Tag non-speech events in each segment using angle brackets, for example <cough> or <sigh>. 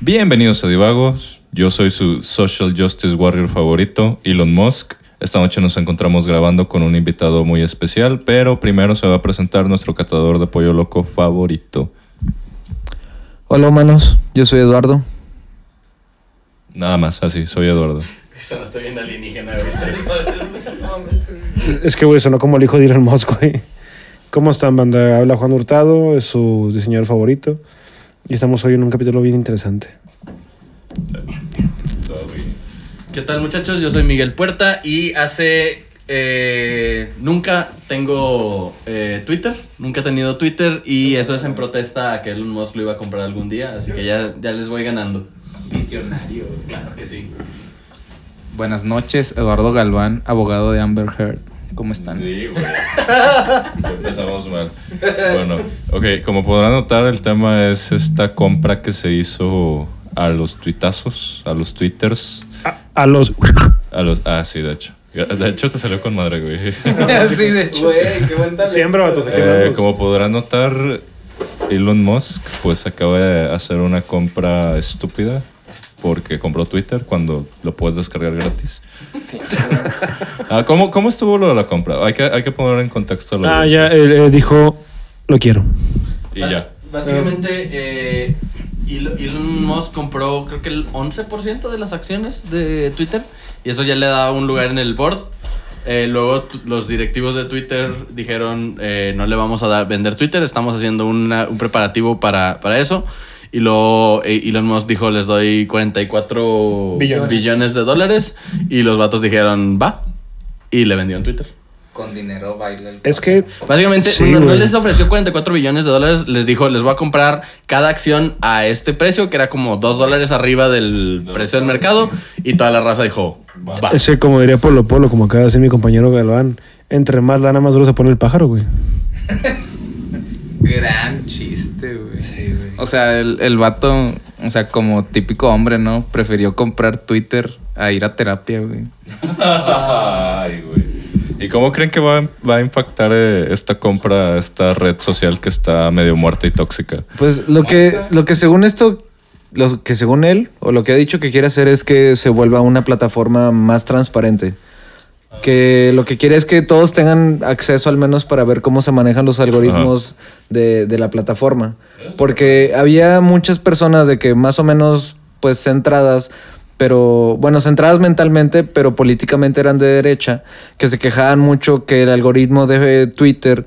Bienvenidos a Divagos. Yo soy su Social Justice Warrior favorito, Elon Musk. Esta noche nos encontramos grabando con un invitado muy especial, pero primero se va a presentar nuestro catador de pollo loco favorito. Hola humanos, yo soy Eduardo. Nada más, así, soy Eduardo. Eso no está bien alienígena, güey. Es que, güey, sonó como el hijo de Elon Musk, güey. ¿Cómo están, banda? Habla Juan Hurtado, es su diseñador favorito. Y estamos hoy en un capítulo bien interesante. ¿Qué tal, muchachos? Yo soy Miguel Puerta y hace. eh, nunca tengo eh, Twitter, nunca he tenido Twitter y eso es en protesta a que Elon Musk lo iba a comprar algún día, así que ya, ya les voy ganando. Visionario. Claro que sí. Buenas noches, Eduardo Galván, abogado de Amber Heard. ¿Cómo están? Sí, güey. Ya empezamos mal. Bueno, ok, como podrán notar, el tema es esta compra que se hizo a los tuitazos, a los twitters, A, a los. a los... Ah, sí, de hecho. De hecho, te salió con madre, güey. <laughs> sí, de hecho. Güey, qué buen talento. Siempre, aquí Eh, como podrán notar, Elon Musk pues acaba de hacer una compra estúpida porque compró Twitter cuando lo puedes descargar gratis. <laughs> Ah, ¿cómo, ¿Cómo estuvo lo de la compra? Hay que, hay que poner en contexto lo Ah, de ya, él dijo, lo quiero. Y ya. Básicamente, eh, Elon Elon Musk compró creo que el 11% de las acciones de Twitter y eso ya le da un lugar en el board. Eh, luego los directivos de Twitter dijeron eh, no le vamos a dar, vender Twitter, estamos haciendo una- un preparativo para, para eso. Y luego eh, Elon Musk dijo les doy 44 Billones. billones de dólares y los vatos dijeron va y le vendieron Twitter. Con dinero baila el. Es que. Básicamente, Sí, no, no güey. les ofreció 44 billones de dólares, les dijo, les voy a comprar cada acción a este precio, que era como 2 dólares arriba del precio del mercado, y toda la raza dijo, va. Ese, como diría Polo Polo, como acaba de decir mi compañero Galván, entre más lana, más duro se pone el pájaro, güey. <laughs> Gran chiste, güey. O sea, el, el vato, o sea, como típico hombre, ¿no? Prefirió comprar Twitter a ir a terapia, güey. <laughs> Ay, güey. ¿Y cómo creen que va, va a impactar eh, esta compra esta red social que está medio muerta y tóxica? Pues lo que, lo que según esto, lo que según él, o lo que ha dicho que quiere hacer es que se vuelva una plataforma más transparente. Que lo que quiere es que todos tengan acceso al menos para ver cómo se manejan los algoritmos de, de la plataforma. Porque había muchas personas de que más o menos pues centradas, pero bueno, centradas mentalmente, pero políticamente eran de derecha, que se quejaban mucho que el algoritmo de Twitter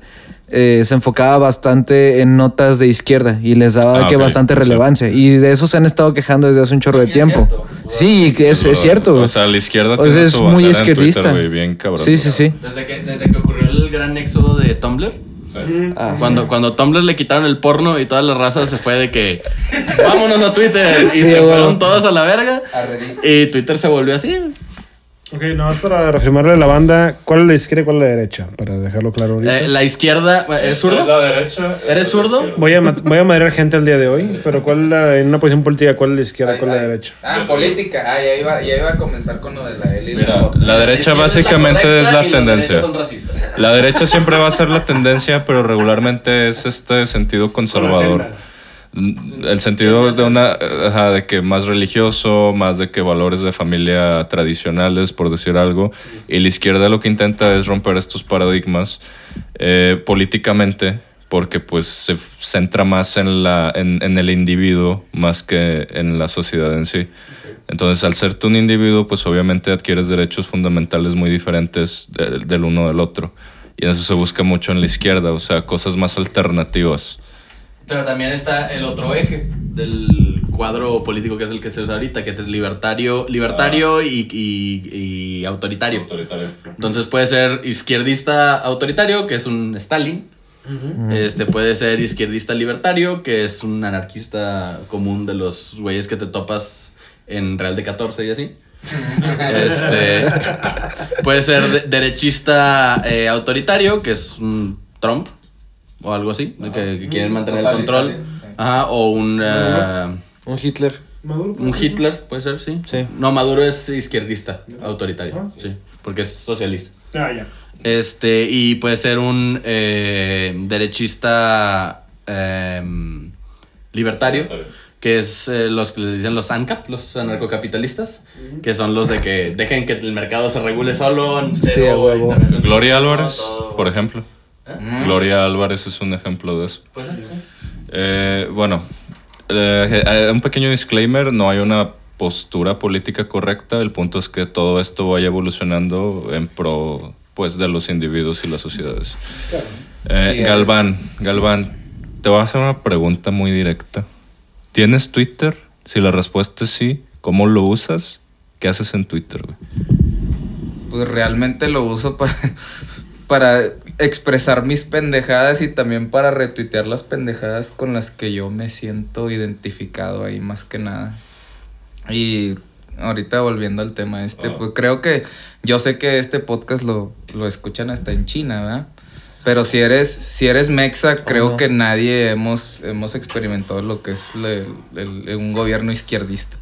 eh, se enfocaba bastante en notas de izquierda y les daba Ah, que bastante relevancia. Y de eso se han estado quejando desde hace un chorro de tiempo. cierto. Sí, que es, es cierto. O sea, la izquierda O tiene sea, es su muy bandera en Twitter, izquierdista. güey, bien cabrón. Sí, sí, sí. Desde que, desde que ocurrió el gran éxodo de Tumblr, Ah, cuando, cuando Tumblr le quitaron el porno y toda la raza se fue de que, vámonos a Twitter, y Sí, se fueron todos a la verga, A y Twitter se volvió así. Ok, no, para reafirmarle a la banda, ¿cuál es la izquierda y cuál es la derecha? Para dejarlo claro ahorita. Eh, la izquierda, ¿eres zurdo? la derecha. ¿Eres zurdo? Voy a, voy a madrear gente el día de hoy, pero ¿cuál es la, en una posición política, cuál es la izquierda, Ay, cuál es la ay. derecha? Ah, política. Ah, ya iba, ya iba a comenzar con lo de la L y la Mira, la derecha básicamente es la y los tendencia. son racistas. La derecha siempre va a ser la tendencia, pero regularmente es este sentido conservador. El sentido de una de que más religioso, más de que valores de familia tradicionales, por decir algo. Y la izquierda lo que intenta es romper estos paradigmas eh, políticamente, porque pues se centra más en, la, en, en el individuo más que en la sociedad en sí. Entonces, al ser tú un individuo, pues obviamente adquieres derechos fundamentales muy diferentes de- del uno del otro. Y eso se busca mucho en la izquierda, o sea, cosas más alternativas. Pero también está el otro eje del cuadro político que es el que se usa ahorita, que es libertario, libertario y, y- y autoritario. Entonces puede ser izquierdista autoritario, que es un Stalin. Este puede ser izquierdista libertario, que es un anarquista común de los güeyes que te topas en Real de 14 y así. <laughs> Este puede ser de- derechista eh, autoritario, que es un Trump o algo así, de que, que quieren mantener el control. Ajá, o un, eh, Un Hitler. un Hitler, puede ser, sí. Sí. No, Maduro es izquierdista, autoritario, sí, porque es socialista. Ah, ya. Este, y puede ser un eh, derechista em, libertario, que es eh, los que les dicen los ANCAP, los anarcocapitalistas, que son los de que dejen que el mercado se regule solo, Sí, cero a huevo. intervención. Gloria Todo, Álvarez, todo. por ejemplo. ¿Eh? Gloria Álvarez es un ejemplo de eso. Sí. Eh, bueno, eh, eh, un pequeño disclaimer, no hay una postura política correcta, el punto es que todo esto vaya evolucionando en pro pues de los individuos y las sociedades. Eh, Sí. Galván, Galván, te voy a hacer una pregunta muy directa. ¿Tienes Twitter? Si la respuesta es sí, ¿cómo lo usas? ¿Qué haces en Twitter, güey? Pues realmente lo uso para, para expresar mis pendejadas y también para retuitear las pendejadas con las que yo me siento identificado ahí más que nada. Y ahorita volviendo al tema este, Ah. pues creo que yo sé que este podcast lo, lo escuchan hasta en China, ¿verdad? Pero si eres, si eres mexa, creo no? que nadie hemos, hemos experimentado lo que es le- el- un gobierno izquierdista.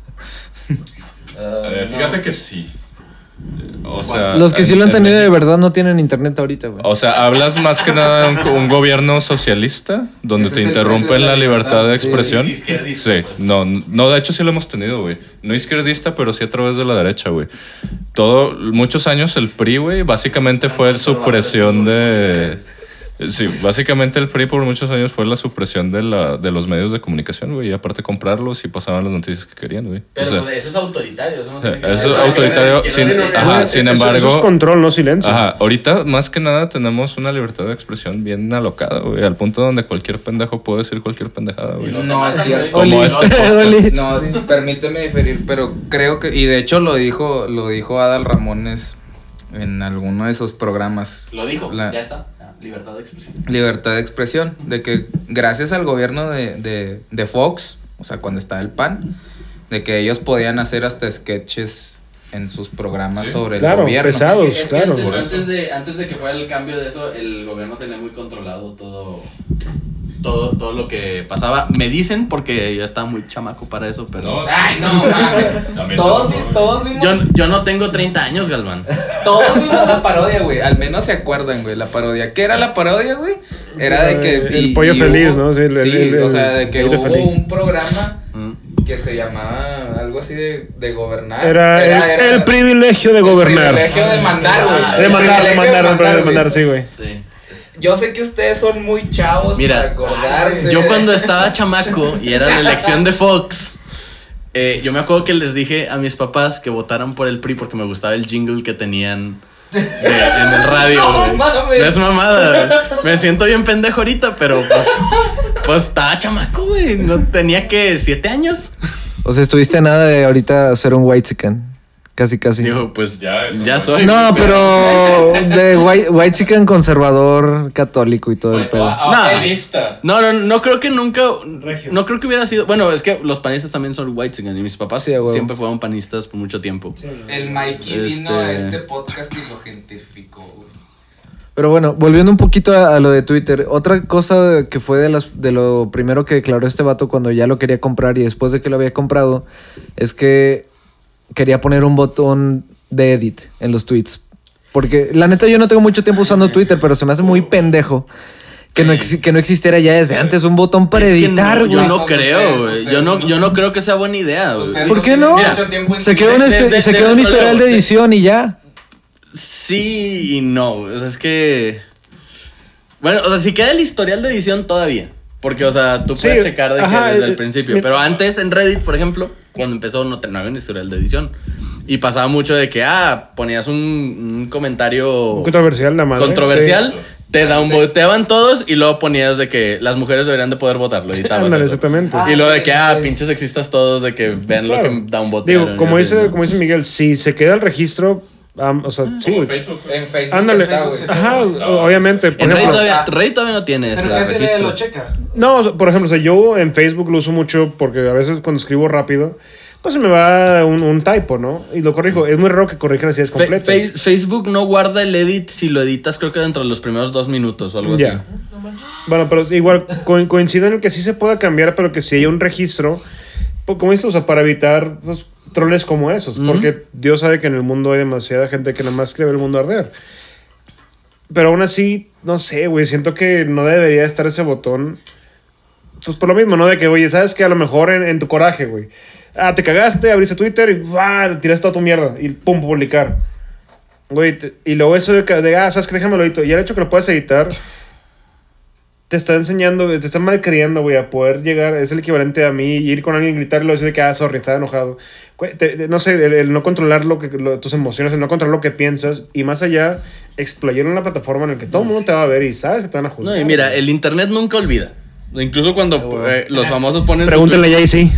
<laughs> Eh, no. que sí. O sea, Los que sí lo han en tenido de verdad no tienen internet ahorita, güey. O sea, hablas más que nada de un, un gobierno socialista donde te interrumpen la la libertad de sí. expresión. Izquierdista, Sí, pues. no, no, de hecho sí lo hemos tenido, güey. No izquierdista, pero sí a través de la derecha, güey. Todo, muchos años el PRI, güey, básicamente fue la supresión de... Sí, básicamente el PRI por muchos años fue la supresión de, la, de los medios de comunicación, güey. Y aparte comprarlos y pasaban las noticias que querían, güey. O Pero sea, pues, eso es autoritario, eso no eso es autoritario, sin- ajá, Eso- sin eso embargo- es control, no silencio. Ajá, ahorita más que nada tenemos una libertad de expresión bien alocada, güey, al punto donde cualquier pendejo puede decir cualquier pendejada, güey. No No, es cierto. Como Oli. este. <laughs> No, permíteme diferir, pero creo que, y de hecho lo dijo, lo dijo Adal Ramones en alguno de sus programas. Lo dijo, La- ya está. Libertad de expresión. Libertad de expresión, de que gracias al gobierno de, de, de Fox, o sea, cuando estaba el PAN, de que ellos podían hacer hasta sketches en sus programas Sí. sobre Claro, el gobierno. Es que claro. antes, Por eso. antes de, antes de que fuera el cambio de eso, el gobierno tenía muy controlado todo, todo, todo lo que pasaba. Me dicen, porque yo estaba muy chamaco para eso, pero... Ay, no, <laughs> mames. Todos, vi- todos vimos, Yo, yo no tengo 30 años, Galván. todos vimos la parodia, güey. Al menos se acuerdan, güey, la parodia. ¿Qué era la parodia, güey? Era de que... El pollo feliz, ¿no? Sí, Sí, el- el- el- o sea, de que el hubo feliz. un programa Mm. que se llamaba algo así de, de gobernar. Era, el, el privilegio de gobernar. El privilegio de mandar, güey. De El mandar, de mandar, de mandar, sí, güey. Sí. Yo sé que ustedes son muy chavos Mira, para acordarse. Yo cuando estaba chamaco y era la elección de Fox, eh, yo me acuerdo que les dije a mis papás que votaran por el PRI porque me gustaba el jingle que tenían de- en el radio. <laughs> No güey. mames. No es mamada. Me siento bien pendejo ahorita, pero pues, pues estaba chamaco, güey. No tenía que siete años. O sea, estuviste a nada de ahorita ser un white Casi, casi. Digo, pues Ya, ya, eso no. soy. no, pero <laughs> de white, white conservador, católico y todo el pedo. No. No, no, no creo que nunca. Regio. No creo que hubiera sido. Bueno, es que los panistas también son white y mis papás Sí, siempre fueron panistas por mucho tiempo. El Mikey vino a Este- este podcast y lo gentificó, güey. Pero bueno, volviendo un poquito a, a lo de Twitter, otra cosa que fue de, las, de lo primero que declaró este vato cuando ya lo quería comprar y después de que lo había comprado, es que quería poner un botón de edit en los tweets. Porque la neta yo no tengo mucho tiempo usando Twitter, pero se me hace muy pendejo que no, que no existiera ya desde antes un botón para Es editar, no, güey. yo no creo, güey. Yo no, yo no creo que sea buena idea, güey. ¿Por qué no? Se quedó, un, se de- quedó un de- historial de de- edición y ya. Sí y no. O sea, es que. Bueno, o sea, si queda el historial de edición todavía. Porque, o sea, tú Sí, puedes checar de que desde eh, el principio. mira- Pero antes en Reddit, por ejemplo, cuando empezó no, no había un historial de edición. Y pasaba mucho de que, ah, ponías un, un comentario Controversial la madre. controversial, Sí. te downvoteaban todos y luego ponías de que las mujeres deberían de poder votar. Lo editabas. Ándale, eso. exactamente. Y luego de que, ah, pinches sexistas todos, de que vean lo que downvotearon. Digo, como así, dice, ¿no? como dice Miguel, si se queda el registro, am- o sea, sí, güey. En Facebook Ándale. está, güey. Ajá, obviamente. Por En Reddit ejemplo, todavía, Reddit todavía no tiene ese registro. checa? No, o sea, por ejemplo, o sea, yo en Facebook lo uso mucho porque a veces cuando escribo rápido, pues se me va un, un typo, ¿no? Y lo corrijo. Es muy raro que corrijan así es Fe- completo. Face- Facebook no guarda el edit si lo editas, creo que dentro de los primeros dos minutos o algo Ya. así. Bueno, pero igual co- coincido en el que sí se pueda cambiar, pero que si hay un registro, pues, como dices, o sea, para evitar pues, troles como esos, porque Dios sabe que en el mundo hay demasiada gente que nada más quiere ver el mundo arder. Pero aún así, no sé, güey, siento que no debería estar ese botón. Pues por lo mismo, ¿no? De que, oye, sabes que a lo mejor en, en tu coraje, güey. Ah, te cagaste, abriste Twitter y ¡buah! tiraste toda tu mierda y pum, publicar. Güey, te- y luego eso de, que, de, ah, sabes que déjame lo edito. Y el hecho que lo puedas editar, te está enseñando, te está malcriando, güey, a poder llegar. Es el equivalente a mí ir con alguien y gritarle y decir que, ah, sorry, estaba enojado. Güey, te- te- no sé, el, el no controlar lo que, lo- tus emociones, el no controlar lo que piensas y más allá, explayar en una plataforma en la que todo el mundo te va a ver y sabes que te van a juzgar. No, y mira, el internet nunca olvida. Incluso cuando eh, los famosos ponen. su Pregúntale a Jay-Z.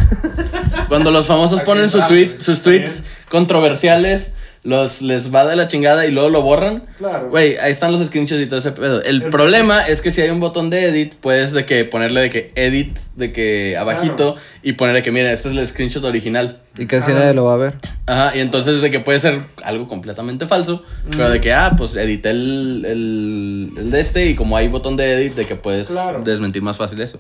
Cuando los famosos ponen su tweet, sus tweets controversiales, los les va de la chingada y luego lo borran. Claro. Güey, ahí están los screenshots y todo ese pedo. El problema es que si hay un botón de edit, puedes de que ponerle de que edit, de que abajito, y ponerle que, miren, este es el screenshot original. Y casi nadie lo va a ver. Ajá, y entonces de que puede ser algo completamente falso, pero de que, ah, pues edité el, el, el de este y como hay botón de edit, de que puedes Claro. desmentir más fácil eso.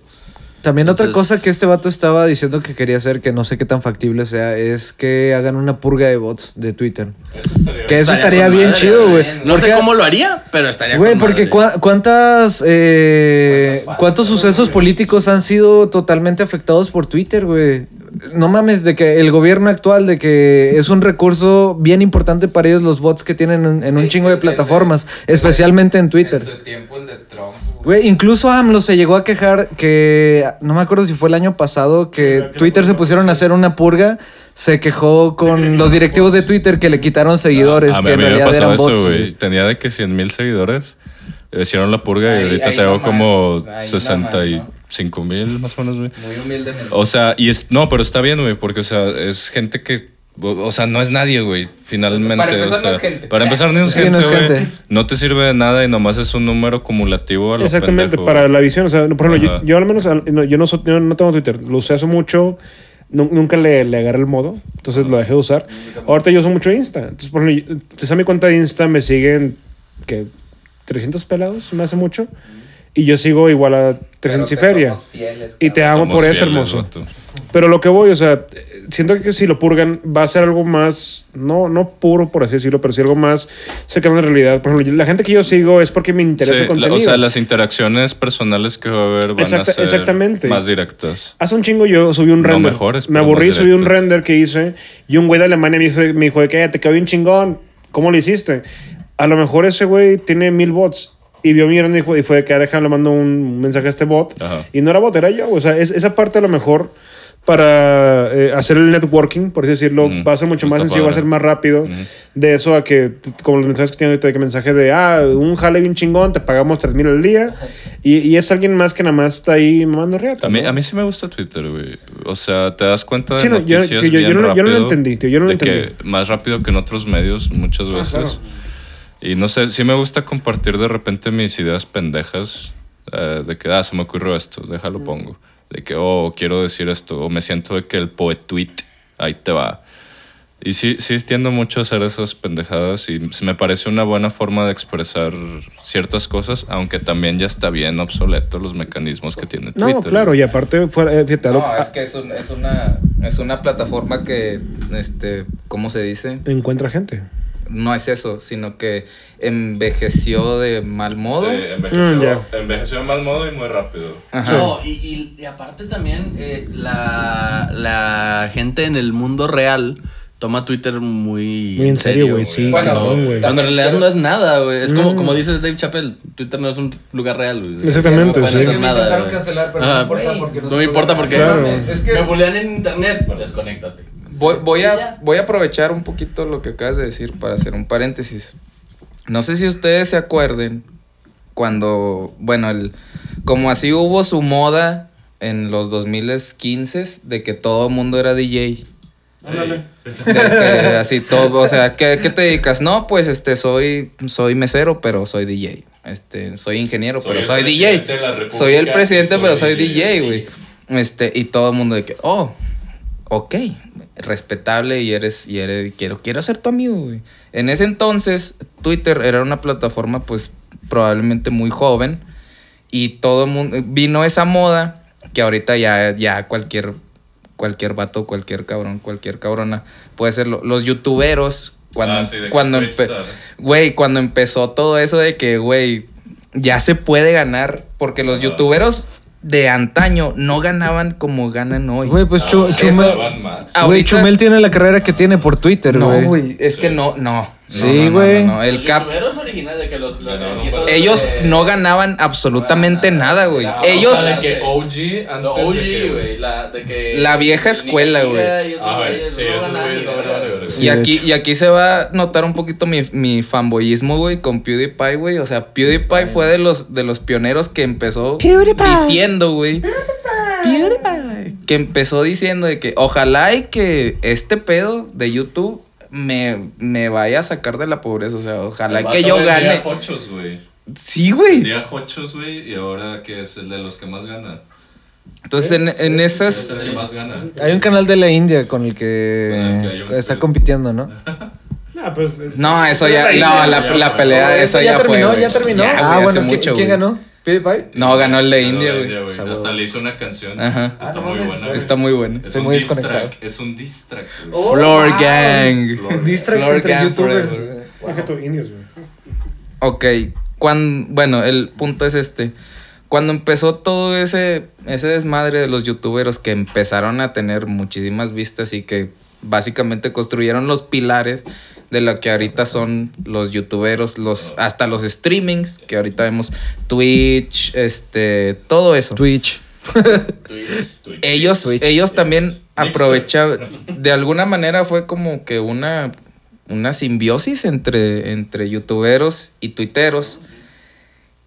También otra cosa que este vato estaba diciendo que quería hacer, que no sé qué tan factible sea, es que hagan una purga de bots de Twitter. Eso estaría Que eso estaría bien madre, chido, güey. No sé cómo lo haría, pero estaría Güey, porque cua- cuántas eh, ¿Cuántas cuántos sucesos políticos han sido totalmente afectados por Twitter, güey. No mames, de que el gobierno actual, de que es un recurso bien importante para ellos los bots que tienen en, en un chingo de plataformas, especialmente en Twitter. En su tiempo el de Trump. Güey, incluso AMLO se llegó a quejar que, no me acuerdo si fue el año pasado, que Twitter se pusieron a hacer una purga, se quejó con los directivos de Twitter que le quitaron seguidores, a mí, que a mí me realidad eran eso, bots. Tenía de que 100 mil seguidores. Hicieron la purga y ahorita tengo nomás, como ahí nomás, 65 mil más o menos, güey. Muy humildemente. O sea, y es. No, pero está bien, güey, porque, o sea, es gente que. O sea, no es nadie, güey, finalmente. Para empezar, o sea, no es gente. Para empezar, no es Sí, gente, no es güey. gente. No te sirve de nada y nomás es un número cumulativo a lo Exactamente, pendejo, para güey. la visión. O sea, por ejemplo, yo, al menos, yo no, yo no tengo Twitter, lo usé hace mucho, nu- nunca le, le agarré el modo, entonces lo dejé de usar. Ahorita yo uso mucho Insta, entonces por ejemplo, a mi cuenta de Insta me siguen, que 300 pelados, me hace mucho, y yo sigo igual a 300 y feria. Y te amo Somos por eso, fieles, hermoso. vato. Pero lo que voy, o sea, siento que si lo purgan va a ser algo más, no, no puro por así decirlo, pero sí algo más cercano a la realidad. Por ejemplo, la gente que yo sigo es porque me interesa Sí, el contenido. o sea, las interacciones personales que va a haber van Exacta- a ser exactamente. más directas. Hace un chingo yo subí un No render. mejores, me aburrí, subí un render que hice y un güey de Alemania me dijo, me dijo que "Eh, te quedó bien chingón. ¿Cómo lo hiciste? A lo mejor ese güey tiene mil bots. Y vio mi y fue- y fue de que "Ah, déjame le mando un mensaje a este bot. Ajá. Y no era bot, era yo. O sea, es- esa parte a lo mejor para eh, hacer el networking, por así decirlo, va a ser mucho más sencillo, va a ser más rápido. De eso a que, como los mensajes que tiene ahorita, de que mensaje de, ah, un jale bien chingón, te pagamos 3 mil al día. Y, y es alguien más que nada más está ahí mamando reata. A mí, a mí sí me gusta Twitter, güey. O sea, te das cuenta de Sí, no, noticias yo- bien no lo- yo no lo entendí, tío, yo no lo de que entendí. más rápido que en otros medios muchas Ah, veces. claro. Y no sé, sí me gusta compartir de repente mis ideas pendejas. eh, de que, ah, se me ocurrió esto, déjalo pongo. De que, oh, quiero decir esto. O me siento de que el poet tweet, ahí te va. Y sí, sí tiendo mucho a hacer esas pendejadas y me parece una buena forma de expresar ciertas cosas, aunque también ya está bien obsoleto los mecanismos que tiene Twitter. No, claro, y aparte, fuera, eh, fíjate, algo- No, es que es, un- es una, es una plataforma que, este, ¿cómo se dice? encuentra gente. No es eso, sino que envejeció de mal modo. Sí, envejeció, Mm, envejeció de mal modo y muy rápido. Ajá. No, y, y- y aparte también eh, la, la gente en el mundo real toma Twitter muy, Muy en serio, güey, sí, Bueno, cabrón, güey. Cuando en realidad no es nada, güey. Es como, Mm. como dice Dave Chappelle, Twitter no es un lugar real, güey. Exactamente, No pueden sí. hacer Me nada. intentaron güey. cancelar, pero Ajá. no importa porque No me importa porque Claro. Es que me bulean en internet. Desconéctate. Voy, voy, a, voy a aprovechar un poquito lo que acabas de decir para hacer un paréntesis. No sé si ustedes se acuerden cuando, bueno, el, como así hubo su moda en los 2015 de que todo el mundo era DJ. De que así todo, o sea, ¿qué, qué te dedicas? No, pues este soy soy mesero, pero soy DJ. Este, soy ingeniero, pero el soy DJ. soy el presidente, y pero soy soy DJ, güey. Este, y todo el mundo de que, oh, ok, respetable y eres, y eres, quiero, quiero ser tu amigo, güey. En ese entonces, Twitter era una plataforma, pues, probablemente muy joven. Y todo el mundo, vino esa moda que ahorita ya, ya cualquier, cualquier vato, cualquier cabrón, cualquier cabrona, puede ser lo- los youtuberos. Cuando, Ah, sí, cuando, güey, cuando empezó todo eso de que, güey, ya se puede ganar, porque los Ajá. youtuberos de antaño no ganaban como ganan hoy. Güey, pues Chu- Chumel. Güey, ahorita- Chumel tiene la carrera que tiene por Twitter, no, güey. güey, es que no, no. Sí, no, no, no, güey. no, El los cap, youtuberos originales de que los, los ellos de- no ganaban absolutamente No, nada, güey. Ellos, O sea, de que OG antes OG, güey. La, de que. La vieja escuela, güey. Ah, sí. Sí, y aquí, y aquí se va a notar un poquito mi, mi fanboyismo, güey, con PewDiePie, güey. O sea, PewDiePie fue de los, de los pioneros que empezó diciendo, güey. PewDiePie. Que empezó diciendo de que ojalá y que este pedo de YouTube me, me vaya a sacar de la pobreza. O sea, ojalá El que yo gane. hochos, güey. Sí, güey. Vendía hochos, güey, y ahora que es el de los que más gana. Entonces, en, en Es esas. el que más gana. Hay un canal de la India con el que, Con el que hay un- está compitiendo, ¿no? <laughs> Ah, pues, No, eso ya. No, la, la fue. pelea, eso ya ya, fue. terminó, güey. ya terminó. Ya, ah, güey, hace bueno, ¿qui- mucho, ¿quién ganó? ¿PewDiePie? No, ganó el de Ganó India, güey. Hasta le hizo una canción. Ajá. Está Ah, no muy mames, buena. güey. Está muy bueno. Es Estoy un muy diss track, desconectado. Es un diss track, güey. Oh, Floor wow. Gang. Distracts Floor entre Gang youtubers. tu indios, güey. Ok, cuando, bueno, el punto es este. Cuando empezó todo ese, ese desmadre de los youtuberos que empezaron a tener muchísimas vistas y que básicamente construyeron los pilares de lo que ahorita son los youtuberos, los, hasta los streamings, que ahorita vemos Twitch, este, todo eso. Twitch. Twitch. Twitch. ellos, Twitch. ellos también aprovechaban, de alguna manera fue como que una, una simbiosis entre, entre youtuberos y tuiteros,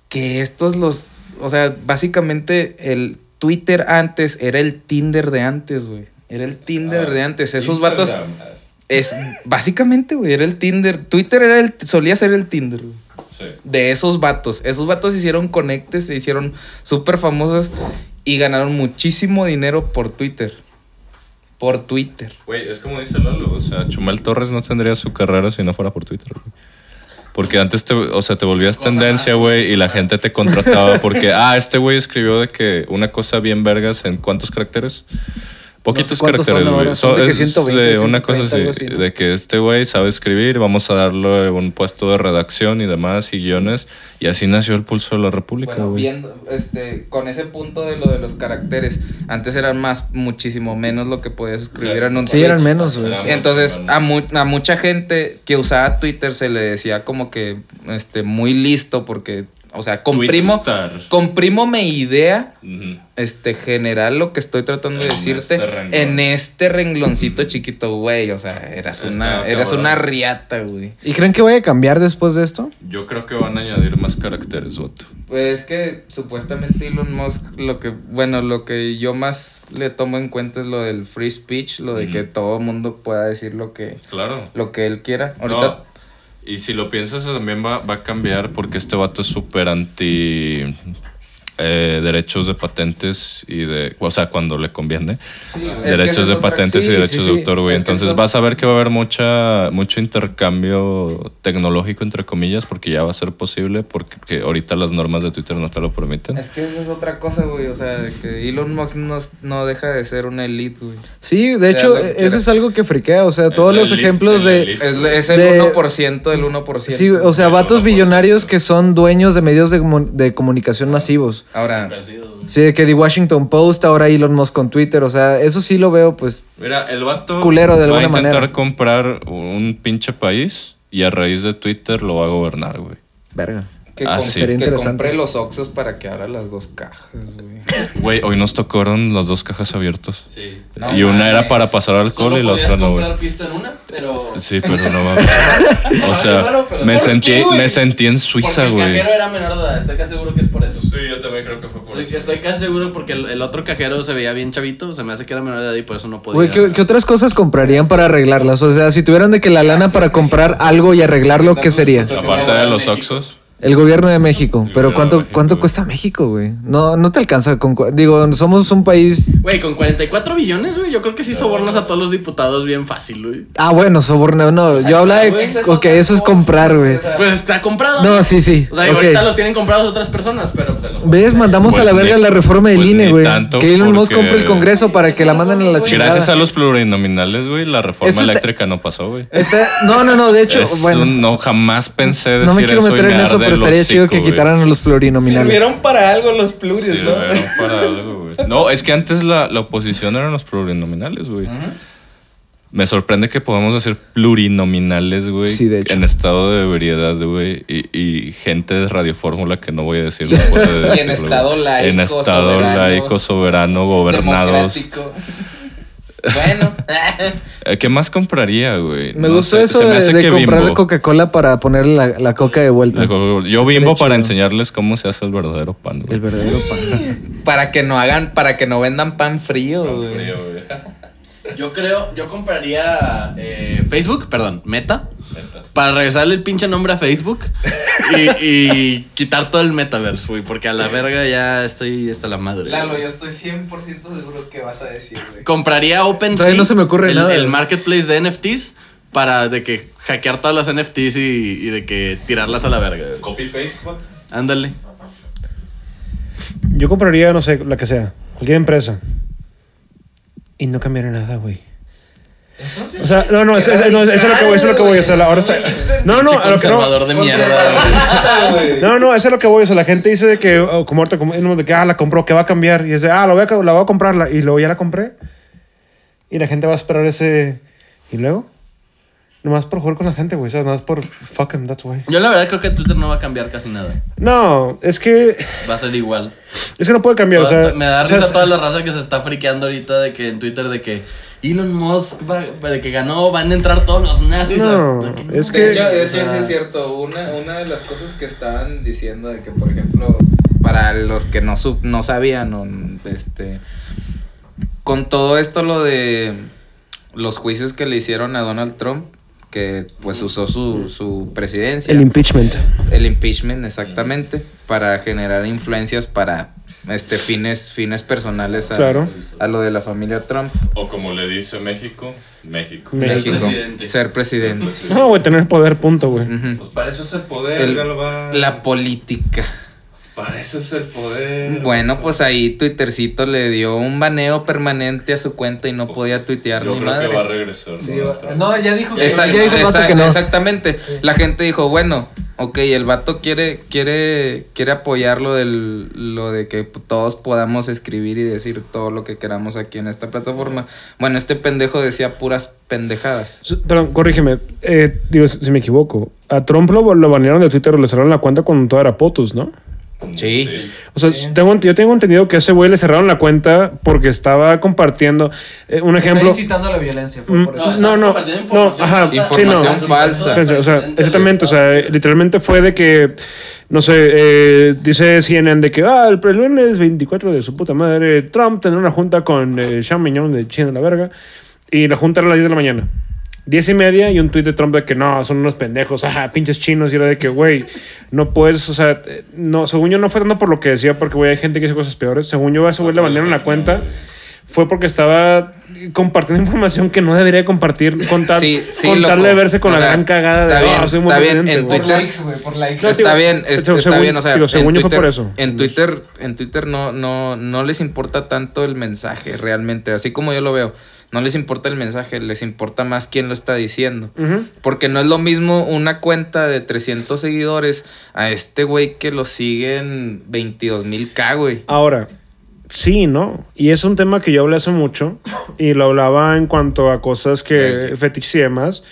que estos los, o sea, básicamente el Twitter antes era el Tinder de antes, güey. Era el Tinder Ah, de antes. Esos Instagram. vatos es básicamente, güey, era el Tinder. Twitter era el solía ser el Tinder, güey Sí. de esos vatos. Esos vatos hicieron conectes, se hicieron súper famosos y ganaron muchísimo dinero por Twitter. Por Twitter. Güey, es como dice Lalo, o sea, Chumel Torres no tendría su carrera si no fuera por Twitter, güey. Porque antes te, o sea, te volvías Cosa tendencia, güey, y la gente te contrataba porque, <laughs> ah, este güey escribió de que una cosa bien vergas en cuántos caracteres. Poquitos cuántos caracteres, son güey. So- son de que es 120, de una 130, cosa así, algo así, ¿no? de que este güey sabe escribir, vamos a darle un puesto de redacción y demás y guiones. Y así nació el pulso de la República, Bueno, viendo, este, con ese punto de lo de los caracteres, antes eran más, muchísimo menos lo que podías escribir Sí. en un Sí, tweet. eran menos, güey. Entonces, a, mu- a mucha gente que usaba Twitter se le decía como que este, muy listo porque, o sea, comprimo, comprimo mi idea este, general lo que estoy tratando de En decirte este en este rengloncito chiquito, güey. O sea, eras una, eras cabrón. una riata, güey. ¿Y creen que vaya a cambiar después de esto? Yo creo que van a añadir más caracteres, voto. Pues es que supuestamente Elon Musk, lo que, bueno, lo que yo más le tomo en cuenta es lo del free speech, lo de que todo mundo pueda decir lo que, Claro. lo que él quiera. Ahorita, No, y si lo piensas, también va, va a cambiar porque este vato es súper anti eh, derechos de patentes y de. O sea, cuando le conviene. Sí, es que derechos de patentes sí, y derechos sí, de autor, güey. Entonces eso- vas a ver que va a haber mucha, mucho intercambio tecnológico, entre comillas, porque ya va a ser posible, porque que ahorita las normas de Twitter no te lo permiten. Es que esa es otra cosa, güey. O sea, que Elon Musk no, no deja de ser una elite, güey. Sí, de Sea hecho, eso quiera. es algo que friquea. O sea, Es todos los elite, ejemplos de. Es, es el De- 1% del 1%. Sí, o sea, vatos 1%. billonarios que son dueños de medios de, de comunicación masivos. Ahora, güey. Sí, de que The Washington Post, ahora Elon Musk con Twitter. O sea, eso sí lo veo, pues. Mira, el vato Culero de va a alguna intentar manera. comprar un pinche país y a raíz de Twitter lo va a gobernar, güey. Verga. que, Ah, sí. Que interesante. compre los Oxos para que abra las dos cajas, güey. Güey, hoy nos tocaron las dos cajas abiertas. Sí. No y una era mames. para pasar alcohol Solo y la otra no, güey. comprar pista en una, pero... Sí, pero no va. <laughs> O sea, me ¿por sentí, qué, güey? me sentí en Suiza, Porque el güey. cajero era menor de edad, estoy casi seguro que es por eso. Yo también creo que fue por Estoy, estoy casi seguro porque el, el otro cajero se veía bien chavito, se me hace que era menor de edad y por eso no podía. Güey, ¿qué, qué otras cosas comprarían para arreglarlas? O sea, si tuvieran de que la lana para comprar algo y arreglarlo, ¿qué sería? Aparte de los Oxos. El gobierno de México. Pero ¿cuánto, México, cuánto güey. cuesta México, güey? No, no te alcanza con... Digo, somos un país... Güey, con 44 billones, güey, yo creo que sí sobornas a todos los diputados bien fácil, güey. Ah, bueno, soborno. No, yo hablaba de... güey. Esa es Ok, eso es comprar, güey. Pues está comprado. No, sí, sí. O sea, ok. ahorita los tienen comprados otras personas, pero pues, los- ¿Ves? Mandamos a Pues la verga ni- la reforma del pues INE, güey. tanto, Que Elon Musk compre el Congreso para que la manden a la chingada. Gracias a los plurinominales, güey, la reforma está- eléctrica no pasó, güey. Está- No, no, no, de hecho, Es bueno... un- no, jamás pensé decir No me quiero eso meter en eso, arde pero estaría chido que quitaran a los plurinominales. Sirvieron para algo los pluris, Sí, ¿no? sirvieron para algo, güey. No, es que antes la, la oposición eran los plurinominales, güey. Me sorprende que podamos decir plurinominales, güey. Sí, de hecho. En estado de ebriedad, güey. Y, y gente de Radio Fórmula que no voy a decir. no puede <laughs> Y en decirlo, estado laico, En estado soberano, laico, soberano, gobernados. Democrático. Bueno. <laughs> Eh, ¿Qué más compraría, güey? Me No gustó sé, eso se me de, hace de que comprar Coca-Cola para ponerle la, la coca de vuelta. Yo Estaría bimbo para chido. enseñarles cómo se hace el verdadero pan, güey. El verdadero pan. <laughs> para que no hagan, para que no vendan pan frío, Pan güey. frío, güey. Yo creo, yo compraría eh, Facebook, perdón, Meta. Para regresarle el pinche nombre a Facebook y, y quitar todo el metaverse, güey, porque a la verga ya estoy hasta la madre. Lalo, yo estoy 100% seguro que vas a decir, güey. Compraría OpenSea, no se me ocurre el, nada, el güey. marketplace de NFTs, para de que hackear todas las NFTs y, y de que tirarlas a la verga. Copy paste, güey. Ándale. Yo compraría, no sé, la que sea, cualquier empresa. Y no cambiaría nada, güey. O sea, no, no, eso, eso- no, eso es lo que voy, eso es lo que voy. O sea, la- ahora está- No, no, a lo que no. de mierda. No, no, eso es lo que voy. O sea, la gente dice de que, oh, como ahorita, como, de que, ah, la compró, que va a cambiar. Y es de, ah, la voy a, la voy a comprarla. Y luego ya la compré. Y la gente va a esperar ese. ¿Y luego? Nomás por jugar con la gente, güey. O sea, nomás por fuck 'em, that's why. Yo la verdad creo que Twitter no va a cambiar casi nada. No, es que. Va a ser igual. Es que no puede cambiar. O sea, me da o sea, risa toda la raza que se está friqueando ahorita de que en Twitter de que Elon Musk va- de que ganó, van a entrar todos los nazis. No, a- de que es De que- hecho, de hecho, o sea, sí es cierto. Una, una de las cosas que estaban diciendo de que, por ejemplo, para los que no, sub- no sabían, o, este, con todo esto lo de los juicios que le hicieron a Donald Trump, que pues usó su, su presidencia. el impeachment. El impeachment, exactamente, para generar influencias para este fines, fines personales a, Claro. a lo de la familia Trump. O como le dice México, México. México. México. presidente. Ser presidente. No, güey, tener poder, punto, güey. Ujú. Pues para eso es el poder, El- la política. Para eso es el poder. Bueno, pues ahí Twittercito le dio un baneo permanente a su cuenta y no Pues, podía tuitear Yo ni creo madre. que va a regresar. Donald Trump. No, ya dijo que, Esa- ya dijo esa- que no. Exactamente. La gente dijo, bueno, ok, el vato quiere, quiere, quiere apoyar lo, del, lo de que todos podamos escribir y decir todo lo que queramos aquí en esta plataforma. Bueno, este pendejo decía puras pendejadas. Perdón, corrígeme. Eh, digo, si me equivoco. A Trump lo, lo banearon de Twitter o le cerraron la cuenta cuando todo era POTUS, ¿no? Sí. O sea, tengo, yo tengo entendido que a ese güey le cerraron la cuenta porque estaba compartiendo. eh, un ejemplo. incitando a la violencia, Mm, por No, está No, no, no, información ajá, falsa. Información sí, no. falsa. O sea, exactamente, o sea, literalmente fue de que, no sé, eh, dice CNN de que, ah, el, el lunes 24 de su puta madre, Trump tendrá una junta con eh, Sean Mignon de China la verga, y la junta era a las 10 de la mañana. 10 y media y un tuit de Trump de que no, son unos pendejos, ajá, pinches chinos, y era de que, güey, no puedes, o sea, no, según yo no fue tanto por lo que decía, porque, güey, hay gente que dice cosas peores, según yo a ese güey le banearon la cuenta fue porque estaba compartiendo información que no debería compartir con tal, Sí, sí, con tal loco. de verse con O la sea, gran cagada de está bien, "Ah, soy muy está bien, presidente", en. Twitter- güey, por likes. No, está digo, bien, es- según- está bien, o sea, digo, en según yo fue Twitter, por eso. en Twitter, en Twitter no, no, no les importa tanto el mensaje realmente, así como yo lo veo. No les importa el mensaje, les importa más quién lo está diciendo. Porque no es lo mismo una cuenta de 300 seguidores a este güey que lo siguen 22 mil K, güey. Ahora, sí, ¿no? Y es un tema que yo hablé hace mucho y lo hablaba en cuanto a cosas que Sí. fetiches y demás.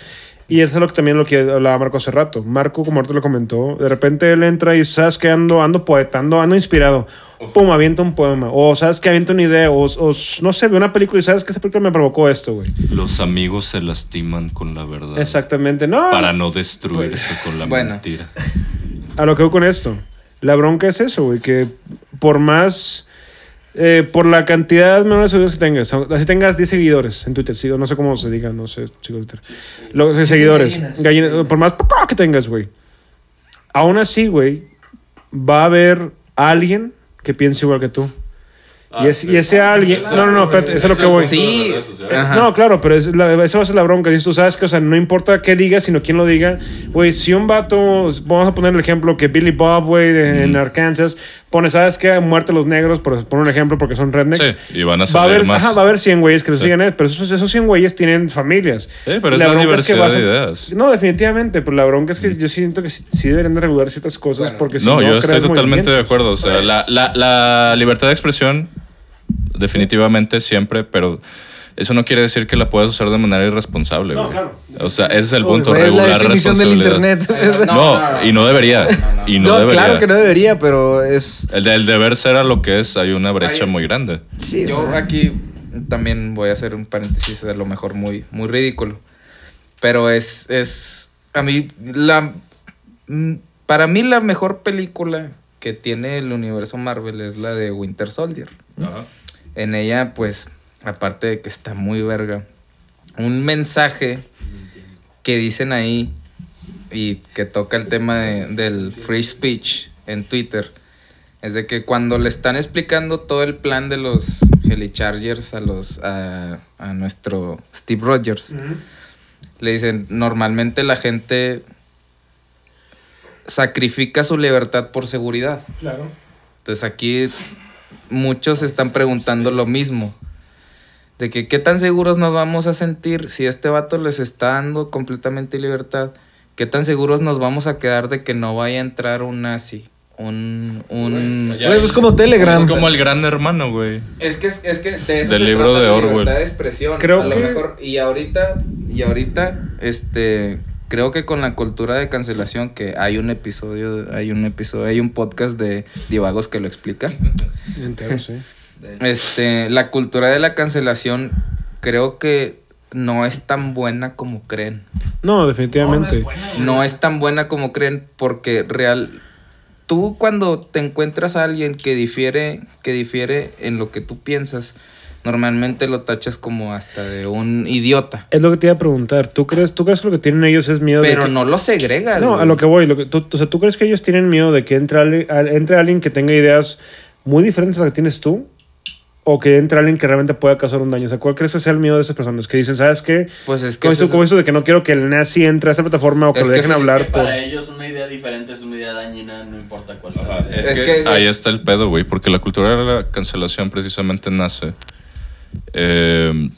Y eso es lo que también lo que hablaba Marco hace rato. Marco, como ahorita lo comentó, de repente él entra y sabes que ando, ando poetando, ando inspirado. Pum, avienta un poema. O sabes que avienta una idea. O, o no sé, ve una película y sabes que esta película me provocó esto, güey. Los amigos se lastiman con la verdad. Exactamente. No. Para no destruirse con la Bueno. mentira. a lo que voy con esto. La bronca es eso, güey, que por más, eh, por la cantidad menor de seguidores que tengas, así tengas 10 seguidores en Twitter, sí, no sé cómo se diga, no sé, Twitter. Los seguidores, gallinas. gallina- por más que tengas, güey. Aún así, güey, va a haber alguien que piense igual que tú. y, es- y ese alguien. No, no, no, espérate, eso es lo que voy. Sí. No, claro, pero es la, esa va a ser la bronca. Dices tú sabes que, o sea, no importa qué digas, sino quién lo diga. Güey, si un vato, vamos a poner el ejemplo que Billy Bob, güey, de- en Arkansas, pone, ¿sabes qué? Muerte a los negros, por poner un ejemplo, porque son rednecks. Sí, y van a Va a, salir haber, más. ajá, va a haber 100 güeyes que lo Sí. sigan, eh, pero esos, esos 100 güeyes tienen familias. Sí, pero es la diversidad de ideas. No, definitivamente, pero la bronca es que yo siento que sí, sí deberían de regular ciertas cosas Bueno. porque si no, no, yo estoy totalmente de acuerdo. O sea, la, la- la libertad de expresión, definitivamente siempre, pero eso no quiere decir que la puedas usar de manera irresponsable. No, güey. claro. O sea, ese es el punto, güey, es la regular definición del responsabilidad. internet. No, y no debería. Y no, No, debería. claro que no debería, pero es. El, de- el deber ser a lo que es, hay una brecha Hay- muy grande. Sí, Yo sea, aquí también voy a hacer un paréntesis, a lo mejor muy, muy ridículo. Pero es, es, a mí, la, mm, para mí la mejor película que tiene el universo Marvel es la de Winter Soldier. En ella, pues, aparte de que está muy verga, un mensaje que dicen ahí y que toca el tema de- del free speech en Twitter es de que cuando le están explicando todo el plan de los Helichargers a los a, a nuestro Steve Rogers le dicen normalmente la gente sacrifica su libertad por seguridad Claro. entonces aquí muchos están preguntando lo mismo. De que qué tan seguros nos vamos a sentir si este vato les está dando completamente libertad. ¿Qué tan seguros nos vamos a quedar de que no vaya a entrar un nazi? Un... un... Güey, pues como Telegram. Es como el gran hermano, güey. Es que, es que de eso Del se libro trata de la Orwell. libertad de expresión. Creo a lo mejor. Y ahorita, y ahorita, este, creo que con la cultura de cancelación, que hay un episodio, hay un episodio, hay un podcast de divagos que lo explica. <laughs> Entero, sí. Este, la cultura de la cancelación creo que no es tan buena como creen. No, definitivamente. No es tan buena como creen porque real tú cuando te encuentras a alguien que difiere que difiere en lo que tú piensas, normalmente lo tachas como hasta de un idiota. Es lo que te iba a preguntar. ¿Tú crees, ¿Tú crees que lo que tienen ellos es miedo de Pero que- no lo segregas. No, a güey. lo que voy. Lo que, tú, o sea, ¿tú crees que ellos tienen miedo de que entre, al- entre alguien que tenga ideas muy diferentes a las que tienes tú? ¿O que entre alguien que realmente pueda causar un daño? O sea, ¿cuál crees que sea el miedo de esas personas? Que dicen, ¿sabes qué? Pues es que Como ese esto, es- como esto de que no quiero que el nazi entre a esa plataforma o que lo que dejen es- hablar Que por... para ellos una idea diferente es una idea dañina, no importa cuál sea. Ajá, es, Es que, que ahí es- está el pedo, güey, porque la cultura de la cancelación precisamente nace eh,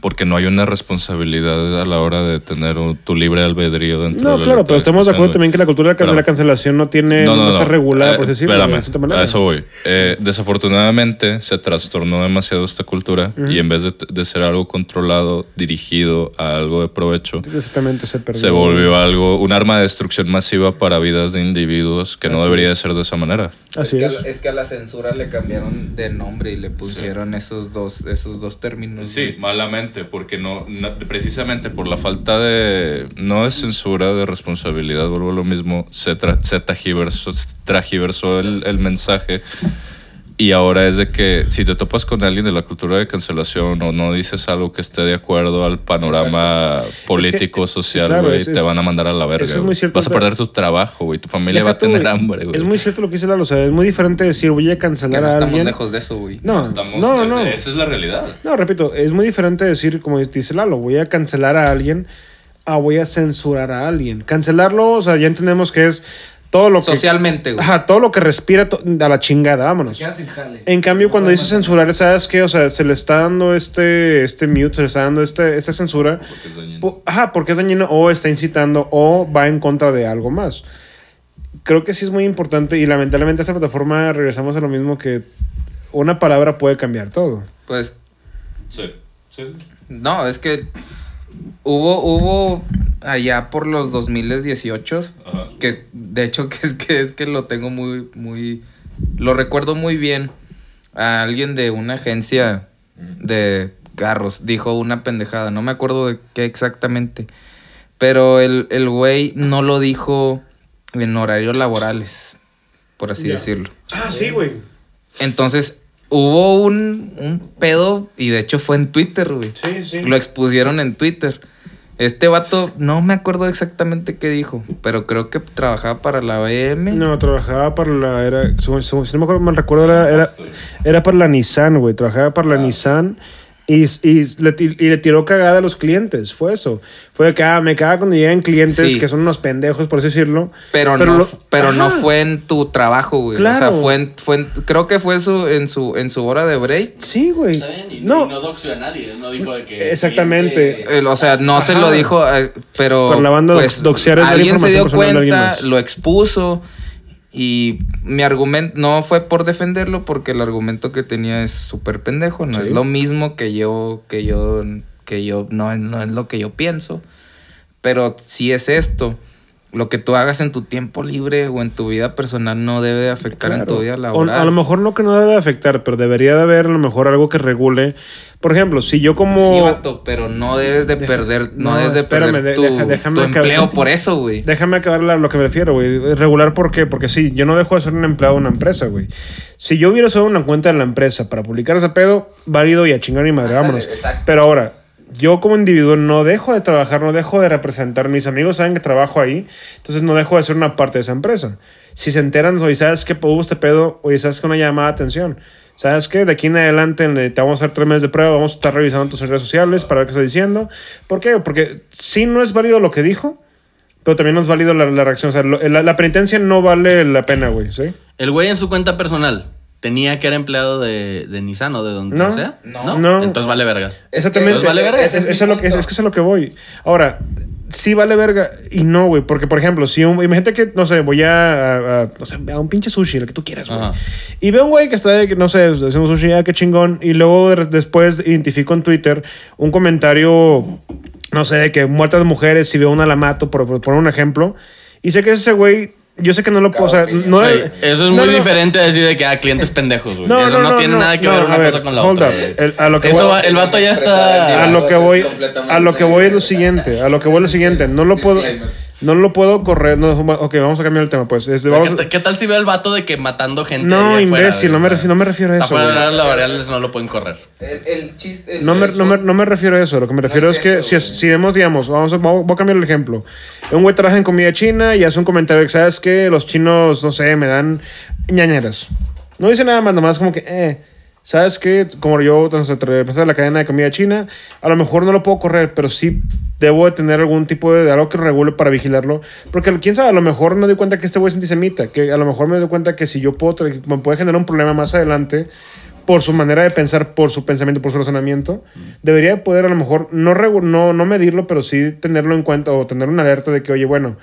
porque no hay una responsabilidad a la hora de tener un- tu libre albedrío dentro de No, la claro, pero estamos de acuerdo también que la cultura de la, de cancelación no tiene... No, está regulada, Eh, por decirlo espérame, de cierta manera. a eso voy. Eh, desafortunadamente se trastornó demasiado esta cultura y en vez de, de ser algo controlado, dirigido a algo de provecho, Exactamente, se perdió. se volvió algo, un arma de destrucción masiva para vidas de individuos que no Así debería es. de ser de esa manera. Así es, es. que, a- es que a la censura le cambiaron de nombre y le pusieron esos dos esos dos términos. Sí, malamente, porque no, precisamente por la falta de, no de censura, de responsabilidad, vuelvo a lo mismo, se, tra- se tajiversó, tragiversó el, el mensaje y ahora es de que si te topas con alguien de la cultura de cancelación o no dices algo que esté de acuerdo al panorama político, Es que, social, claro, güey, es- te es- van a mandar a la verga. eso es muy cierto, Vas a perder tu trabajo, güey, tu familia va a tener hambre, güey. Es muy cierto lo que dice Lalo, o sea, es muy diferente decir voy a cancelar no a estamos alguien. lejos de eso, güey. No, Estamos- no, no. Esa es la realidad. No, repito, es muy diferente decir, como dice Lalo, voy a cancelar a alguien a voy a censurar a alguien. Cancelarlo, o sea, ya entendemos que es todo lo que... Socialmente, güey. Ajá, todo lo que respira to- a la chingada, vámonos. En cambio, cuando dice censurar, ¿sabes qué? O sea, se le está dando este, este mute, se le está dando este, esta censura. Porque es dañino. Po- Ajá, porque es dañino o está incitando o va en contra de algo más. Creo que sí es muy importante y lamentablemente esta plataforma regresamos a lo mismo que una palabra puede cambiar todo. Pues Sí, sí. no, es que hubo hubo allá por los 2018 Ajá. que de hecho <laughs> que es que es que lo tengo muy muy lo recuerdo muy bien a alguien de una agencia de carros dijo una pendejada no me acuerdo de qué exactamente pero el el güey no lo dijo en horarios laborales por así decirlo Ah, sí, güey. entonces hubo un, un pedo y de hecho fue en Twitter güey Sí, sí. lo expusieron en Twitter. Este vato, no me acuerdo exactamente qué dijo, pero creo que trabajaba para la BM. No, trabajaba para la. Era, si no me acuerdo mal recuerdo, era, era, era para la Nissan, güey. Trabajaba para la Nissan y, y, le, ti- y le tiró cagada a los clientes. Fue eso. Fue de que, ah, me caga cuando llegan clientes Sí. que son unos pendejos, por así decirlo. Pero, no, lo- pero no fue en tu trabajo, güey. O Claro. sea, fue en, fue en- creo que fue su, en su, en su hora de break. Sí, güey. Está bien, y No. y no doxió a nadie. No dijo de que. Exactamente. cliente- El- o sea, no se lo dijo, eh, pero Pero la banda pues, doxear es alguien se dio cuenta, más. lo expuso y mi argumento no fue por defenderlo porque el argumento que tenía es súper pendejo, no Sí. es lo mismo que yo, que yo, que yo, no, es- no es lo que yo pienso, pero si es esto. Lo que tú hagas en tu tiempo libre o en tu vida personal no debe de afectar en tu vida O- laboral. A lo mejor no que no debe afectar, pero debería de haber a lo mejor algo que regule. Por ejemplo, si yo como... Sí, vato, pero no debes de perder, no, no, debes de espérame, perder de- tu, deja- déjame tu acabar. empleo por eso, güey. Déjame acabar la- lo que me refiero, güey. Regular, ¿por qué? Porque sí, yo no dejo de ser un empleado de una empresa, güey. Si yo hubiera usado una cuenta de la empresa para publicar ese pedo, válido y a chingar mi madre, vámonos. exacto. Pero ahora, yo como individuo no dejo de trabajar, no dejo de representar. Mis amigos saben que trabajo ahí, entonces no dejo de ser una parte de esa empresa. Si se enteran, oye, ¿sabes qué? Hubo este pedo, oye, ¿sabes qué? Una llamada de atención. ¿Sabes qué? De aquí en adelante en- te vamos a hacer tres meses de prueba, vamos a estar revisando tus redes sociales para ver qué está diciendo. ¿Por qué? Porque si no es válido lo que dijo, pero también no es válido la, reacción. O sea, la penitencia no vale la pena, güey, ¿sí? El güey en su cuenta personal tenía que era empleado de, de Nissan o de donde No. sea. No. No. Entonces vale verga. Exactamente. Pues vale verga, Es, es- es mi eso es lo que, es, que es lo que voy. Ahora, sí vale verga y no, güey. Porque, por ejemplo, si un, imagínate que, no sé, voy a, a, a- no sé, a un pinche sushi, lo que tú quieras, güey. Y veo un güey que está, de- no sé, haciendo sushi, ah, qué chingón. Y luego de- después identifico en Twitter un comentario, no sé, de que muertas mujeres, si veo una la mato, por, por poner un ejemplo. Y sé que ese güey, yo sé que no lo puedo, o sea, no... Eso es no, muy no. diferente a decir de que a clientes pendejos, güey. No, eso no, no, no, tiene no, nada que no, ver a una ver, cosa con la hold otra. up. güey. El- a lo que Eso voy- va- el vato ya a está. lo que voy a lo que voy es lo siguiente a lo que voy es lo siguiente no lo puedo Disclaimer. No lo puedo correr no, ok vamos a cambiar el tema pues Este, vamos- ¿Qué, tal- qué tal si veo el vato de que matando gente? no afuera, imbécil no me, refiero, no me refiero a eso fuera de las laborales, no lo pueden correr. El, el chiste. el no me, no, me, no me refiero a eso. Lo que me refiero es es, que eso, si, si vemos, digamos, vamos a, voy a cambiar el ejemplo. Un güey trabaja en comida china y hace un comentario que, ¿sabes que Los chinos, no sé, me dan ñañeras. No dice nada más, nomás como que, eh, ¿sabes qué? Como yo, represento la cadena de comida china, a lo mejor no lo puedo correr, pero sí debo de tener algún tipo de, algo que regule para vigilarlo. Porque quién sabe, a lo mejor me doy cuenta que este güey es antisemita, que a lo mejor me doy cuenta que si yo puedo, me puede generar un problema más adelante por su manera de pensar, por su pensamiento, por su razonamiento, debería de poder a lo mejor no, no, no medirlo, pero sí tenerlo en cuenta o tener una alerta de que, oye, bueno,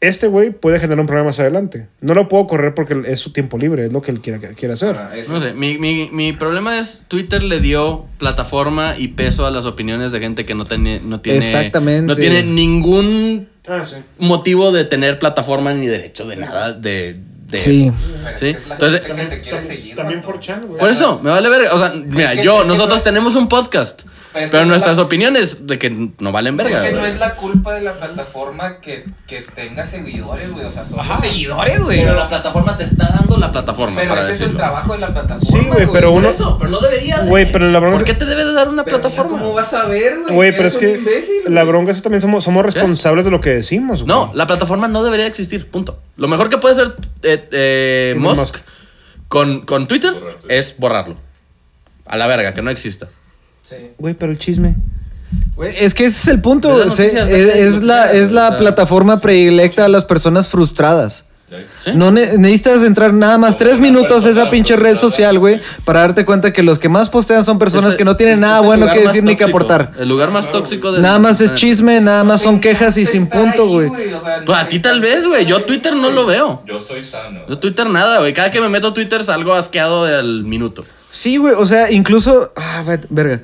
este güey puede generar un problema más adelante. No lo puedo correr porque es su tiempo libre, es lo que él quiera, quiere hacer. No es- sé, mi, mi, mi problema es Twitter le dio plataforma y peso a las opiniones de gente que no, tiene no tiene Exactamente. no tiene ningún Ah, sí. motivo de tener plataforma ni derecho de nada de, de Sí. eso. pero es ¿sí? que es la Entonces- gente que te quiere seguir. También vato. 4chan, güey. Por eso, me vale verga. O sea, mira, que- yo, es que nosotros no- tenemos un podcast. Pues es pero nuestras la- opiniones de que no valen verga. Es que no es la culpa de la plataforma que, que tenga seguidores, güey. O sea, son seguidores, güey. Pero la plataforma te está dando la plataforma. Pero para ese es el trabajo de la plataforma. Sí, güey, pero uno- eso, pero no debería. de. Güey, pero la bronca- ¿Por qué te debe de dar una Pero plataforma? ¿Cómo vas a ver, güey? Güey, pero es que imbécil, la bronca es que también somos, somos responsables de lo que decimos. güey. No, la plataforma no debería existir, punto. Lo mejor que puede hacer eh, eh, Musk, Musk. Con, con Twitter Borrar Twitter. es borrarlo. A la verga, que no exista. Sí. Güey, pero el chisme. Güey, Es que ese es el punto. Es se- la, es la plataforma predilecta a las personas frustradas. ¿Sí? No ne- necesitas entrar nada más tres minutos a esa pinche red social, güey, sí. para darte cuenta que los que más postean son personas Ese- que no tienen nada bueno que decir ni que aportar. El lugar más tóxico de Nada más es chisme, nada más son quejas y sin punto, güey. o sea, Pues a ti tal vez, güey. Yo Twitter no lo veo. Yo soy sano. Yo Twitter nada, güey. Cada que me meto a Twitter salgo asqueado del minuto. Sí, güey, o sea, incluso. Ah, ve- verga.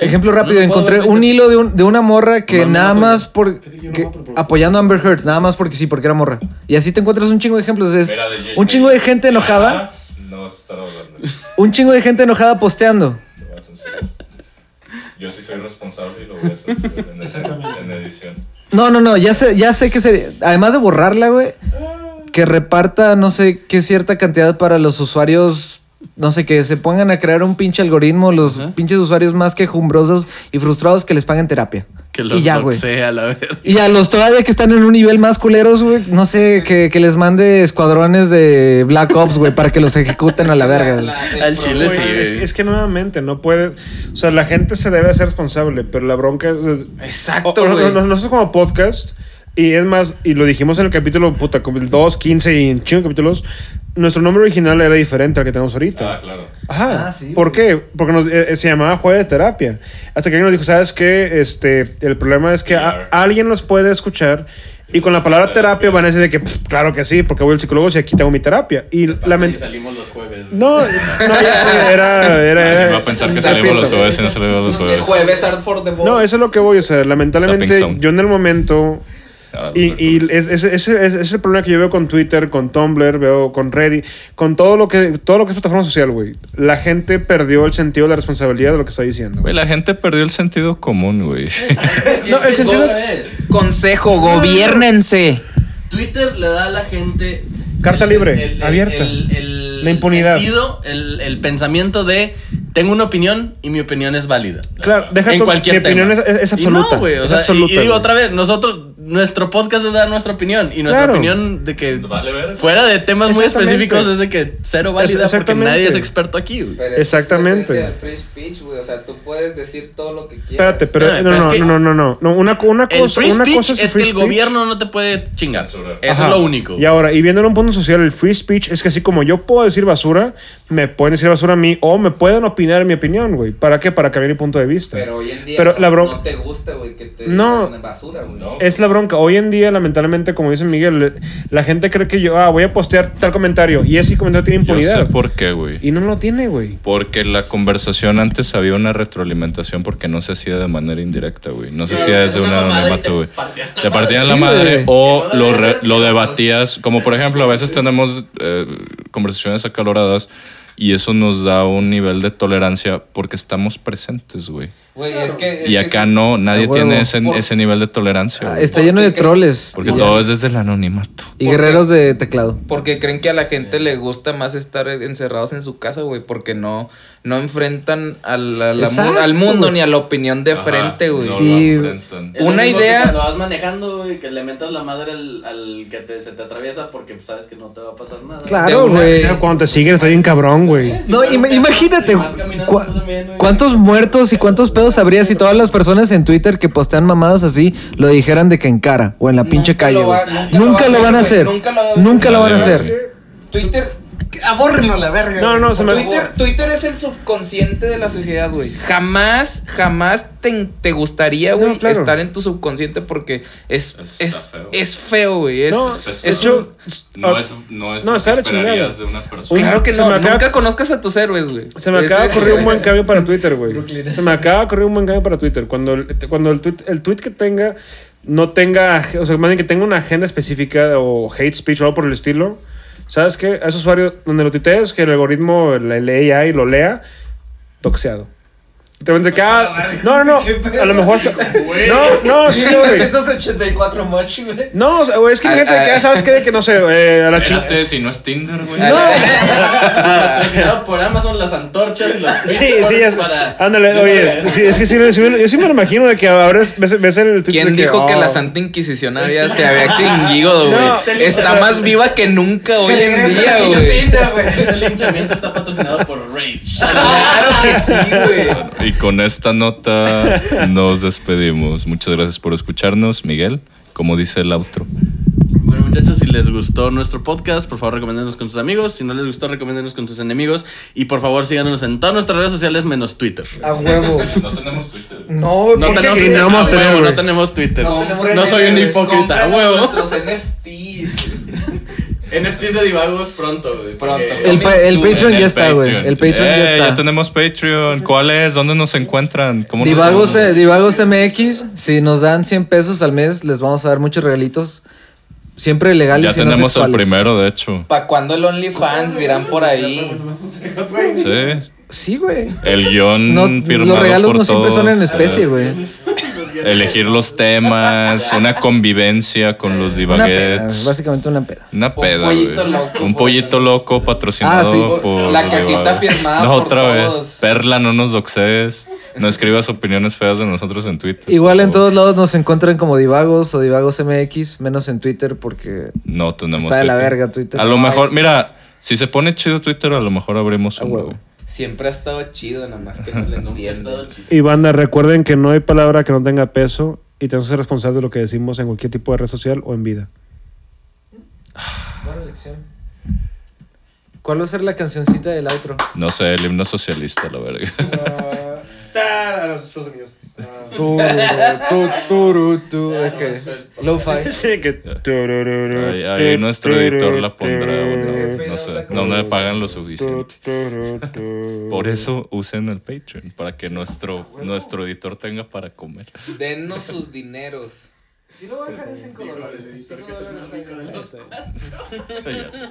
Ejemplo rápido, no encontré ver un hilo de, un- de una morra que nada más por. que- apoyando a Amber Heard, nada más porque sí, porque era morra. Y así te encuentras un chingo de ejemplos. Es Mira, de J- un chingo de gente enojada. No vas a estar hablando. <laughs> Un chingo de gente enojada posteando. Lo vas a censurar. Yo sí soy responsable y lo voy a censurar en, edición. No, no, no, ya sé, ya sé que sería. Además de borrarla, güey, que reparta, no sé qué cierta cantidad para los usuarios. No sé, que se pongan a crear un pinche algoritmo, los Ajá. pinches usuarios más quejumbrosos y frustrados que les paguen terapia. Que los y ya, güey. boxea, la verdad. Y a los todavía que están en un nivel más culeros, güey, no sé, que, que les mande escuadrones de Black Ops, güey, para que los ejecuten a la verga. La- Al chile Güey, sí, es, güey. es que nuevamente no puede. O sea, la gente se debe hacer responsable, pero la bronca. es- Exacto, O- o- güey. no- no- Nosotros como podcast, y es más, y lo dijimos en el capítulo, puta, como el 2, 15 y en chingo de capítulos, nuestro nombre original era diferente al que tenemos ahorita. claro. Ajá. Ah, sí, ¿Por qué? Porque nos- eh, se llamaba juego de terapia. Hasta que alguien nos dijo, ¿sabes qué? Este, el problema es que a- alguien nos puede escuchar y con la palabra terapia van a decir de que, "Pff, claro que sí, porque voy al psicólogo si aquí tengo mi terapia. Y lamentablemente... salimos los jueves. No, no, ya sé, era... era, era Va a pensar que salimos los jueves y no salimos los El jueves. jueves Art for the Boys. No, eso es lo que voy a hacer. Lamentablemente, yo en el momento... Y, y es- ese ese- ese es el problema que yo veo con Twitter, con Tumblr, veo con Reddit, con todo lo que todo lo que es plataforma social, güey. La gente perdió el sentido de la responsabilidad de lo que está diciendo. Güey, la gente perdió el sentido común, güey. <laughs> <laughs> No, el sentido- Consejo, gobiernense. Twitter le da a la gente. Carta el- libre, abierta. el- el- La impunidad. El, sentido, el, el pensamiento de. Tengo una opinión y mi opinión es válida. Claro, deja en tu- cualquier mi opinión es- es Y absoluta, no, güey, o es sea, y- absoluta, y, digo otra vez, nosotros, nuestro podcast es dar nuestra opinión. Y nuestra Claro. opinión de que Vale verga. fuera de temas muy específicos es de que cero válida porque nadie es experto aquí, güey. Pero es Exactamente. del free speech, güey. O sea, tú puedes decir todo lo que quieras. Espérate, pero, Espérame, no, pero no, es que- no, no, no, no, una, una El cosa, free una speech cosa es, el free que el speech. gobierno no te puede chingar. Eso Ajá. es lo único. Y ahora, y viéndolo en un punto social, el free speech es que así como yo puedo decir basura, me pueden decir basura a mí o me pueden opinar en mi opinión, güey. ¿Para qué? Para cambiar mi punto de vista. Pero hoy en día Pero no, la no te gusta, güey, que te No. digan basura, güey. No. Es la bronca. Hoy en día, lamentablemente, como dice Miguel, la gente cree que yo, ah, voy a postear tal comentario y ese comentario tiene Yo impunidad. sé por qué, güey. Y no lo tiene, güey. Porque la conversación antes había una retroalimentación porque no se hacía de manera indirecta, güey. No se hacía es desde una anonimato, te güey. partían la Te partían madre. la Sí, madre o no lo, re- debatías. Como por ejemplo, a veces tenemos eh, conversaciones acaloradas y eso nos da un nivel de tolerancia porque estamos presentes, güey. Güey, es que. es Y que acá sí. no, nadie tiene ese, Por- ese nivel de tolerancia. Ah, güey. Está lleno de troles. Porque y, todo es desde el anonimato. y ¿Por guerreros de teclado. Porque creen que a la gente le gusta más estar encerrados en su casa, güey. Porque no, no enfrentan a la Exacto, al mundo güey. ni a la opinión de Ajá, frente, güey. no Sí. Una que idea- Cuando vas manejando y que le metas la madre al, al que te- se te atraviesa porque pues, sabes que no te va a pasar nada. Claro, güey. Cuando te siguen, está bien cabrón, güey. No, imagínate, güey. ¿cuántos muertos y cuántos pedos habría si todas las personas en Twitter que postean mamadas así lo dijeran de que en cara o en la pinche Nunca calle? güey? nunca Nunca, lo van a hacer. Nunca lo- van a hacer. Twitter. Abórrenlo a la verga. No, no, se me. Twitter, Twitter es el subconsciente de la sociedad, güey. Jamás, jamás te, te gustaría, güey, No, claro. estar en tu subconsciente porque es, Está es, feo. es feo, güey. Es, No, es de hecho, No es, no es No, lo está que de chingada. esperarías de una persona. Claro que se no, me acaba- nunca conozcas a tus héroes, güey. Se me Es acaba de ocurrir un buen cambio para <laughs> Twitter, güey. Se me acaba de ocurrir un buen cambio para Twitter. Cuando el, cuando el, tweet, el tweet que tenga no tenga, o sea, más bien que tenga una agenda específica o hate speech o algo por el estilo, ¿sabes qué? A ese usuario donde lo tuitees, que el algoritmo, el AI lo lea, toxeado. Te van a decir que, ah, no, no, no, <laughs> a lo mejor. <laughs> No, no, sí, <laughs> güey. 184 mochi, güey. No, o sea, güey, es que imagínate ah, que, ¿sabes qué? De que no sé, eh, a la. Espérate, si no es Tinder, güey. Patrocinado por Amazon las antorchas y los Sí, sí, para- Ándale, oye, sí, es que sí, sí, yo sí me lo imagino de que ahora ves, ves el tweet ¿Quién dijo que oh, la Santa Inquisición había, se había extinguido, güey? No, Está más viva que nunca hoy en día, güey. Este linchamiento está patrocinado por Rage. <laughs> Claro que sí, güey. Y con esta nota nos despedimos. Muchas gracias por escucharnos, Miguel. Como dice el outro. Bueno, muchachos, si les gustó nuestro podcast, por favor, recomiéndenos con sus amigos. Si no les gustó, recomiéndenos con sus enemigos. Y por favor, síganos en todas nuestras redes sociales menos Twitter. A huevo. No tenemos Twitter. No, No tenemos, Y no tenemos Twitter. No, soy un hipócrita, a huevo. Nuestros NFTs. NFTs de divagos pronto, güey. Pronto. El, pa- el Patreon En ya el está, güey. El Patreon Eh, ya está. tenemos Patreon. ¿Cuál es? ¿Dónde nos encuentran? ¿Cómo nos- Divagos, eh, Divagos MX, si nos dan 100 pesos al mes, les vamos a dar muchos regalitos. Siempre legales Ya y no tenemos el sexuales. primero, de hecho. ¿Para cuándo el OnlyFans? Dirán por ahí. Sí. Sí, güey. El guion No, firmado los regalos por no siempre son en especie, Eh, güey. <laughs> Elegir los temas, una convivencia con los divaguets. básicamente una peda. Una Un peda, pollito güey. loco, Un por pollito loco patrocinado Ah, sí. por La cajita firmada No, por otra todos. vez. Perla, no nos doxees. No escribas opiniones feas de nosotros en Twitter. Igual en todos lados nos encuentran como Divagos o Divagos MX, menos en Twitter porque No tenemos está de la verga Twitter. A lo Ay. mejor, mira, si se pone chido Twitter, a lo mejor abrimos un huevo. Siempre ha estado chido, nada más que no le <laughs> Nunca ha estado entiendo. Y banda, recuerden que no hay palabra que no tenga peso y tenemos que ser responsables de lo que decimos en cualquier tipo de red social o en vida. Buena elección. ¿Cuál va a ser la cancioncita del outro? No sé, el himno socialista, la verga. a los Estados Unidos. Turu, tu, turu, tu. Lo-fi. <laughs> Sí, que. Ahí, ahí nuestro editor la pondrá o no, no sé. No me pagan lo suficiente. <laughs> Por eso usen el Patreon, para que nuestro, nuestro editor tenga para comer. Denos <laughs> sus dineros. Si lo voy a dejar en 5 dólares. Ya sé.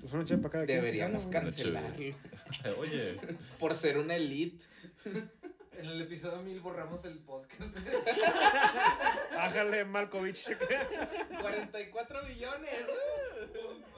Pues una chepa cada quien, Deberíamos sí, cancelarlo. Oye, Por ser una elite. En el episodio 1000 borramos el podcast. Ájale, Malkovich. 44 billones. <laughs>